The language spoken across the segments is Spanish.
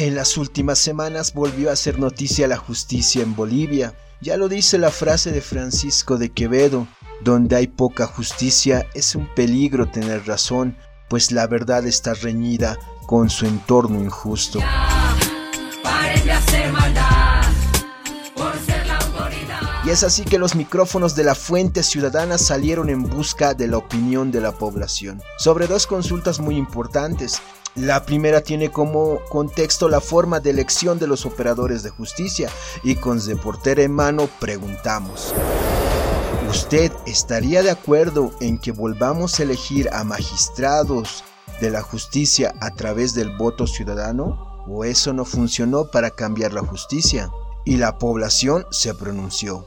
En las últimas semanas volvió a ser noticia la justicia en Bolivia. Ya lo dice la frase de Francisco de Quevedo, donde hay poca justicia es un peligro tener razón, pues la verdad está reñida con su entorno injusto. Y es así que los micrófonos de la Fuente Ciudadana salieron en busca de la opinión de la población sobre dos consultas muy importantes. La primera tiene como contexto la forma de elección de los operadores de justicia y con reportera en mano preguntamos. ¿Usted estaría de acuerdo en que volvamos a elegir a magistrados de la justicia a través del voto ciudadano? ¿O eso no funcionó para cambiar la justicia? Y la población se pronunció.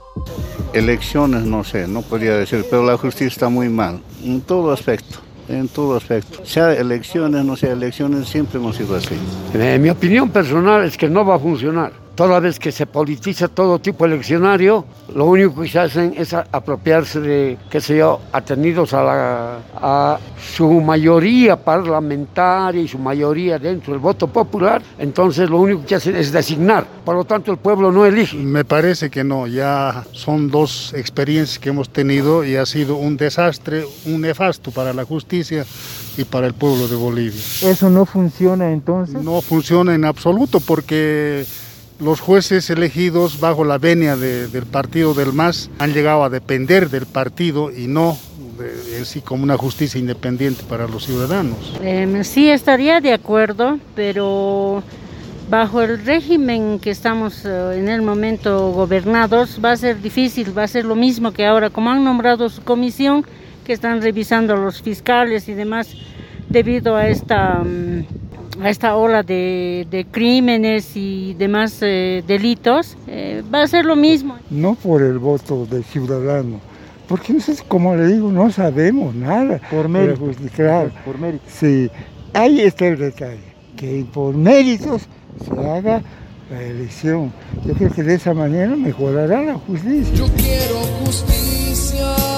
Elecciones, no sé, no podría decir, pero la justicia está muy mal, en todo aspecto en todo aspecto. Sea elecciones, no sea elecciones, siempre hemos sido así. Eh, mi opinión personal es que no va a funcionar toda vez que se politiza todo tipo eleccionario, lo único que se hacen es apropiarse de, qué sé yo, atenidos a, la, a su mayoría parlamentaria y su mayoría dentro del voto popular, entonces lo único que hacen es designar, por lo tanto el pueblo no elige. Me parece que no, ya son dos experiencias que hemos tenido y ha sido un desastre, un nefasto para la justicia y para el pueblo de Bolivia. ¿Eso no funciona entonces? No funciona en absoluto porque los jueces elegidos bajo la venia del partido del MAS han llegado a depender del partido y no en sí como una justicia independiente para los ciudadanos. Em, sí, estaría de acuerdo, pero bajo el régimen que estamos eh, en el momento gobernados va a ser difícil, va a ser lo mismo que ahora, como han nombrado su comisión, que están revisando los fiscales y demás debido a esta... Mm, a esta ola de, crímenes y demás eh, delitos, eh, va a ser lo mismo. No por el voto del ciudadano, porque como le digo, no sabemos nada. Por mérito. claro, por mérito. Sí, ahí está el detalle, que por méritos se haga la elección. Yo creo que de esa manera mejorará la justicia. Yo quiero justicia.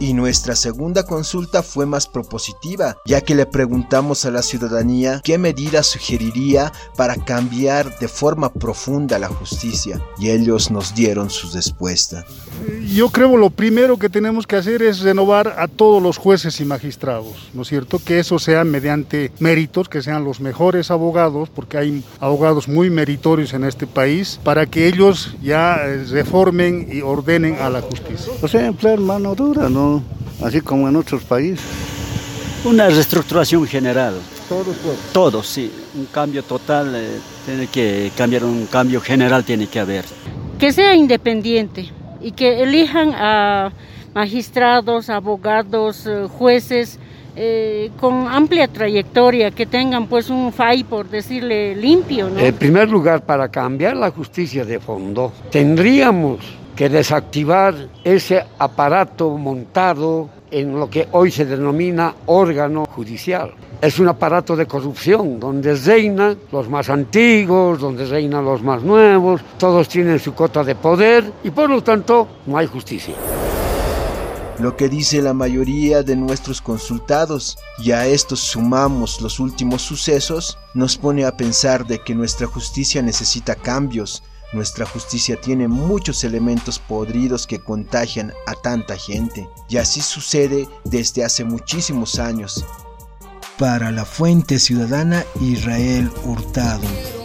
Y nuestra segunda consulta fue más propositiva, ya que le preguntamos a la ciudadanía qué medidas sugeriría para cambiar de forma profunda la justicia, y ellos nos dieron su respuesta. Yo creo lo primero que tenemos que hacer es renovar a todos los jueces y magistrados, ¿no es cierto? Que eso sea mediante méritos, que sean los mejores abogados, porque hay abogados muy meritorios en este país, para que ellos ya eh, reformen y ordenen a la justicia. O sea, emplear mano dura, ¿no? Así como en otros países. Una reestructuración general. Todos, todos. sí. Un cambio total, eh, tiene que cambiar, un cambio general tiene que haber. Que sea independiente y que elijan a magistrados, abogados, eh, jueces eh, con amplia trayectoria, que tengan pues un FAI, por decirle, limpio. En primer lugar, para cambiar la justicia de fondo, tendríamos que desactivar ese aparato montado en lo que hoy se denomina órgano judicial. Es un aparato de corrupción donde reinan los más antiguos, donde reinan los más nuevos, todos tienen su cota de poder y por lo tanto no hay justicia. Lo que dice la mayoría de nuestros consultados, y a estos sumamos los últimos sucesos, nos pone a pensar de que nuestra justicia necesita cambios, nuestra justicia tiene muchos elementos podridos que contagian a tanta gente, y así sucede desde hace muchísimos años. Para la Fuente Ciudadana Israel Hurtado.